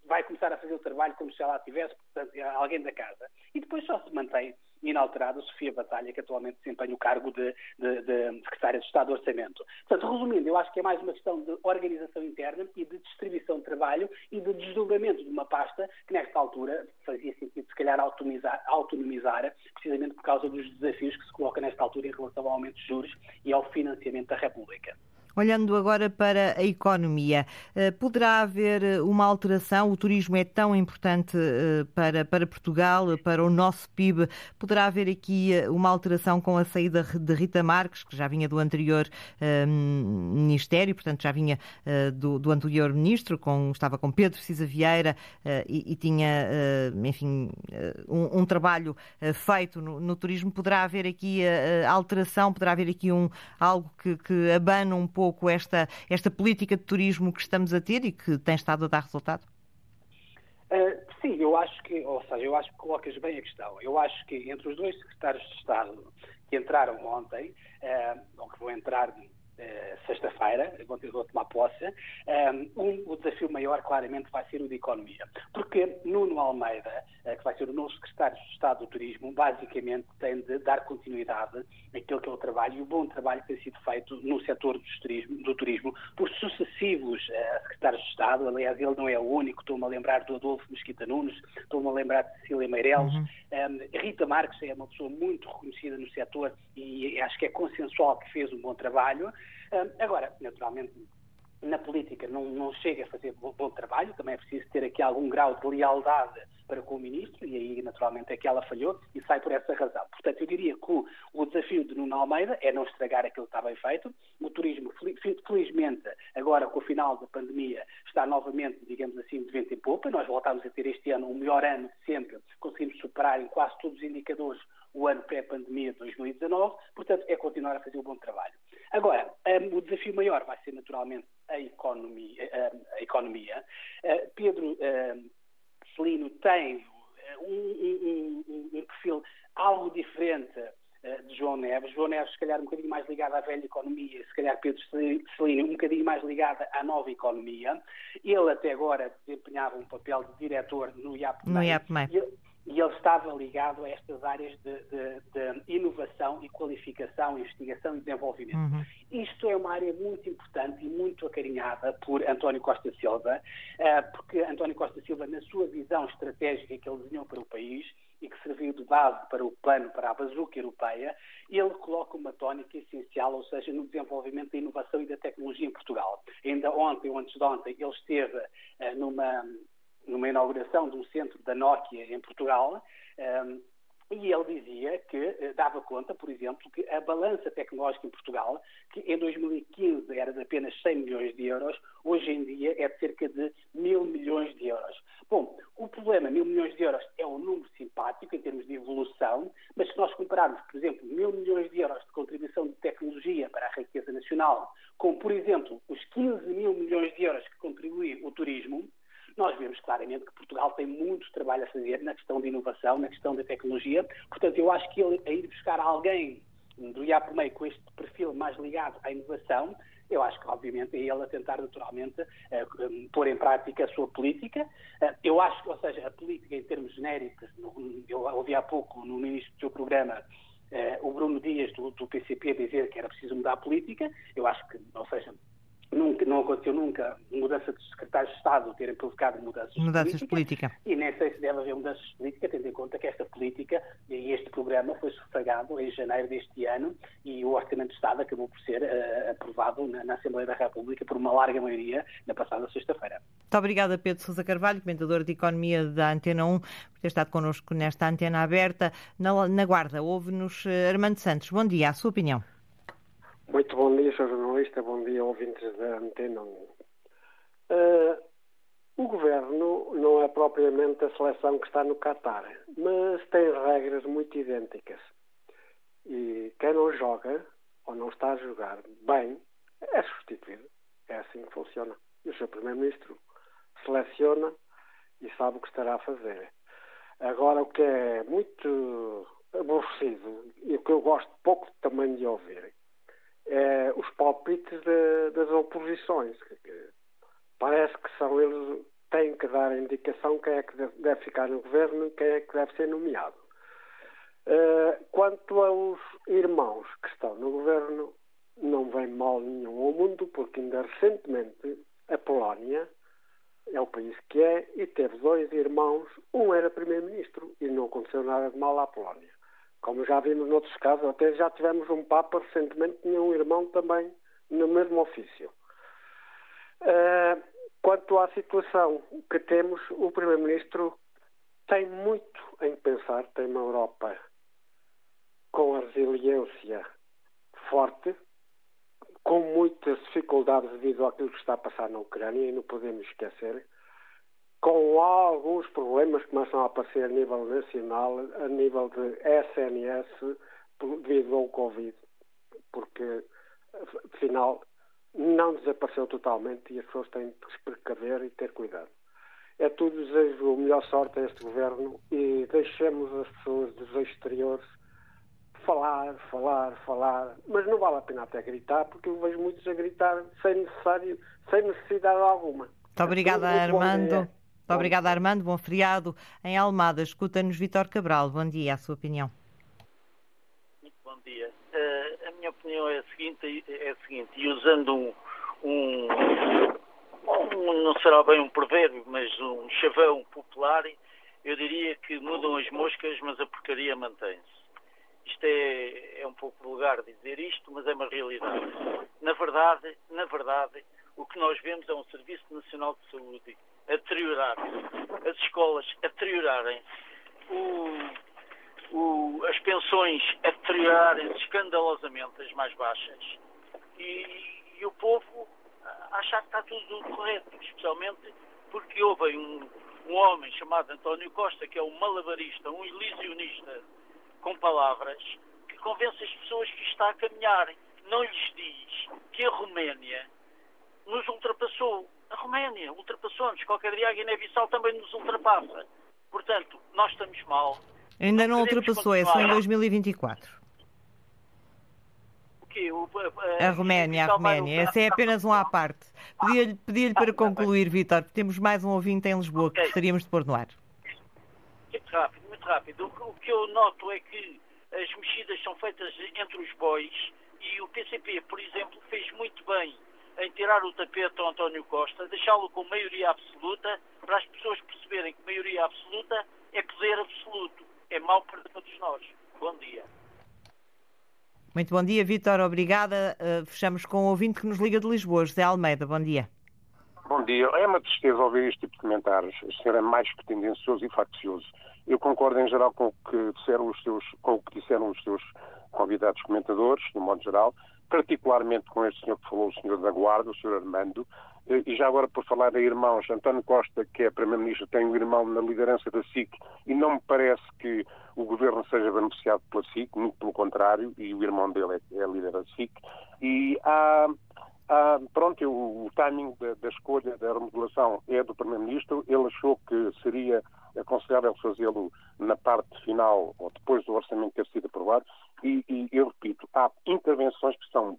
vai começar a fazer o trabalho como se ela tivesse, portanto, é alguém da casa. E depois só se mantém inalterada, Sofia Batalha, que atualmente desempenha o cargo de, de, de Secretária de Estado do Orçamento. Portanto, resumindo, eu acho que é mais uma questão de organização interna e de distribuição de trabalho e de desdobramento de uma pasta que, nesta altura, fazia sentido, se calhar, autonomizar, autonomizar precisamente por causa dos desafios que se coloca nesta altura em relação ao aumento de juros e ao financiamento da República. Olhando agora para a economia, eh, poderá haver eh, uma alteração? O turismo é tão importante eh, para, para Portugal, para o nosso PIB. Poderá haver aqui uma alteração com a saída de Rita Marques, que já vinha do anterior Ministério, portanto já vinha do, do anterior Ministro, com, estava com Pedro Cisa Vieira e, e, tinha, enfim, um, um trabalho feito no, no, turismo. Poderá haver aqui alteração? Poderá haver aqui um, algo que, que abana um pouco pouco esta, esta política de turismo que estamos a ter e que tem estado a dar resultado? Uh, sim, eu acho que, ou seja, eu acho que colocas bem a questão. Eu acho que entre os dois secretários de Estado que entraram ontem, uh, ou que vão entrar sexta-feira, vou tomar posse, um, o desafio maior claramente vai ser o de economia. Porque Nuno Almeida, uh, que vai ser o novo secretário de Estado do Turismo, basicamente tem de dar continuidade àquilo que é o trabalho e o bom trabalho que tem sido feito no setor do turismo, do turismo por sucessivos uh, secretários de Estado. Aliás, ele não é o único, estou-me a lembrar do Adolfo Mesquita Nunes, estou-me a lembrar de Cecília Meireles. Uhum. Um, Rita Marques é uma pessoa muito reconhecida no setor e acho que é consensual que fez um bom trabalho. Agora, naturalmente, na política não, não chega a fazer bom, bom, trabalho, também é preciso ter aqui algum grau de lealdade para com o Ministro, e aí naturalmente é que ela falhou e sai por essa razão. Portanto, eu diria que o, o desafio de Nuno Almeida é não estragar aquilo que está bem feito. O turismo, felizmente, agora com o final da pandemia, está novamente, digamos assim, de vento em popa. Nós voltámos a ter este ano o melhor ano de sempre, conseguimos superar em quase todos os indicadores o ano pré-pandemia de 2019, portanto, é continuar a fazer o bom trabalho. Agora, um, o desafio maior vai ser naturalmente a economia. Um, a economia. Uh, Pedro uh, Celino tem um, um, um, perfil algo diferente uh, de João Neves. João Neves, se calhar, um bocadinho mais ligado à velha economia, se calhar Pedro Celino, um bocadinho mais ligado à nova economia. Ele, até agora, desempenhava um papel de diretor no IAPMEI. No IAPMEI e ele estava ligado a estas áreas de, de, de inovação e qualificação, investigação e desenvolvimento. Uhum. Isto é uma área muito importante e muito acarinhada por António Costa Silva, uh, porque António Costa Silva, na sua visão estratégica que ele desenhou para o país e que serviu de base para o plano, para a bazuca europeia, ele coloca uma tónica essencial, ou seja, no desenvolvimento da inovação e da tecnologia em Portugal. Ainda ontem ou antes de ontem, ele esteve uh, numa numa inauguração de um centro da Nokia em Portugal, ehm, e ele dizia que eh, dava conta, por exemplo, que a balança tecnológica em Portugal, que em 2015 era de apenas 100 milhões de euros, hoje em dia é de cerca de mil milhões de euros. Bom, o problema, mil milhões de euros, é um número simpático em termos de evolução, mas se nós compararmos, por exemplo, mil milhões de euros de contribuição de tecnologia para a riqueza nacional, com, por exemplo, os 15 mil milhões de euros que contribui o turismo, nós vemos claramente que Portugal tem muito trabalho a fazer na questão de inovação, na questão da tecnologia. Portanto, eu acho que ele a ir buscar alguém do IAPMEI com este perfil mais ligado à inovação, eu acho que, obviamente, é ele a tentar naturalmente uh, pôr em prática a sua política. Uh, eu acho que, ou seja, a política em termos genéricos, eu ouvi há pouco no início do seu programa uh, o Bruno Dias do, do PCP dizer que era preciso mudar a política. Eu acho que, ou seja, Nunca, não aconteceu nunca mudança de secretários de Estado terem provocado mudanças, mudanças de política. E nem sei se deve haver mudanças de política, tendo em conta que esta política e este programa foi sufragado em janeiro deste ano e o Orçamento de Estado acabou por ser uh, aprovado na, na, Assembleia da República por uma larga maioria na passada sexta-feira. Muito obrigada, Pedro Sousa Carvalho, comentador de Economia da Antena 1, por ter estado connosco nesta antena aberta. Na, na Guarda, ouve-nos eh, Armando Santos. Bom dia, a sua opinião. Muito bom dia, Sr. Jornalista, bom dia, ouvintes da Antena 1. Uh, eh, o governo não é propriamente a seleção que está no Qatar, mas tem regras muito idênticas. E quem não joga, ou não está a jogar bem, é substituído. É assim que funciona. E o Sr. Primeiro-Ministro seleciona e sabe o que estará a fazer. Agora, o que é muito aborrecido e o que eu gosto pouco também de ouvir é, os palpites de, das oposições. Que parece que são eles têm que dar a indicação quem é que deve, ficar no governo e quem é que deve ser nomeado. Uh, quanto aos irmãos que estão no governo, não vem mal nenhum ao mundo, porque ainda recentemente a Polónia é o país que é e teve dois irmãos, um era primeiro-ministro e não aconteceu nada de mal à Polónia. Como já vimos noutros casos, até já tivemos um Papa recentemente tinha um irmão também no mesmo ofício. Uh, quanto à situação que temos, o primeiro-ministro tem muito em pensar, tem uma Europa com a resiliência forte, com muitas dificuldades devido àquilo que está a passar na Ucrânia e não podemos esquecer, com alguns problemas que começam a aparecer a nível nacional, a nível de SNS, devido ao Covid, porque, afinal, não desapareceu totalmente e as pessoas têm que se precaver e ter cuidado. É tudo, desejo melhor sorte a este governo e deixemos as pessoas dos exteriores falar, falar, falar, mas não vale a pena até gritar, porque eu vejo muitos a gritar sem necessário, sem necessidade alguma. Muito obrigada, é Armando. Muito obrigada, Armando. Bom feriado. Em Almada, escuta-nos Vitor Cabral. Bom dia, a sua opinião. Muito bom dia. Uh, a minha opinião é a seguinte, é a seguinte e usando um, um, um, não será bem um provérbio, mas um chavão popular, eu diria que mudam as moscas, mas a porcaria mantém-se. Isto é, é um pouco vulgar dizer isto, mas é uma realidade. Na verdade, na verdade, o que nós vemos é um Serviço Nacional de Saúde a deteriorar-se, as escolas a deteriorarem-se, as pensões a deteriorarem-se escandalosamente, as mais baixas, e, e, o povo a achar que está tudo correto, especialmente porque houve um, um homem chamado António Costa, que é um malabarista, um ilusionista com palavras que convence as pessoas que está a caminhar. Não lhes diz que a Roménia nos ultrapassou. A Roménia ultrapassou-nos. Qualquer dia a Guiné-Bissau também nos ultrapassa. Portanto, nós estamos mal. Ainda não ultrapassou, é só em 2024. O quê? O, a, a, a Roménia, a Roménia. Essa é apenas um à parte. Pedia-lhe pedia para concluir, Vitor, porque temos mais um ouvinte em Lisboa okay. que gostaríamos de pôr no ar. Muito rápido muito rápido. O que eu noto é que as mexidas são feitas entre os bois e o PCP, por exemplo, fez muito bem em tirar o tapete ao António Costa, deixá-lo com maioria absoluta, para as pessoas perceberem que maioria absoluta é poder absoluto. É mau para todos nós. Bom dia. Muito bom dia, Vítor. Obrigada. Uh, fechamos com o ouvinte que nos liga de Lisboa, José Almeida. Bom dia. Bom dia. É uma tristeza ouvir este tipo de comentários. O senhor é mais que tendencioso e faccioso. Eu concordo em geral com o que disseram os seus, com o que disseram os seus convidados comentadores, de modo geral, particularmente com este senhor que falou, o senhor da Guarda, o senhor Armando, eh, e já agora por falar em irmãos, António Costa, que é Primeiro-Ministro, tem um irmão na liderança da SIC e não me parece que o governo seja beneficiado pela SIC, muito pelo contrário, e o irmão dele é, é líder da SIC. E há, ah, pronto, o, o timing da, da, escolha da remodelação é do Primeiro-Ministro. Ele achou que seria aconselhável fazê-lo na parte final ou depois do orçamento ter sido aprovado. E, e eu repito, há intervenções que são.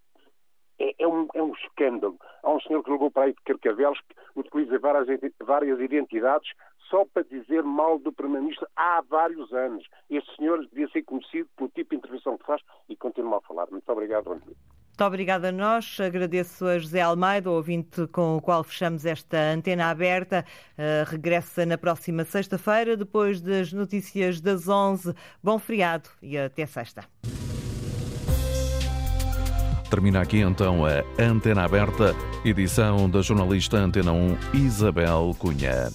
É, é, um, é um escândalo. Há um senhor que jogou para aí de Carcavelos que utiliza várias, várias identidades só para dizer mal do Primeiro-Ministro há vários anos. Este senhor devia ser conhecido pelo tipo de intervenção que faz e continua a falar. Muito obrigado, André. Muito obrigada a nós. Agradeço a José Almeida, o ouvinte com o qual fechamos esta antena aberta. Uh, regressa na próxima sexta-feira, depois das notícias das 11. Bom feriado e até sexta. Termina aqui então a Antena Aberta, edição da jornalista Antena 1 Isabel Cunha.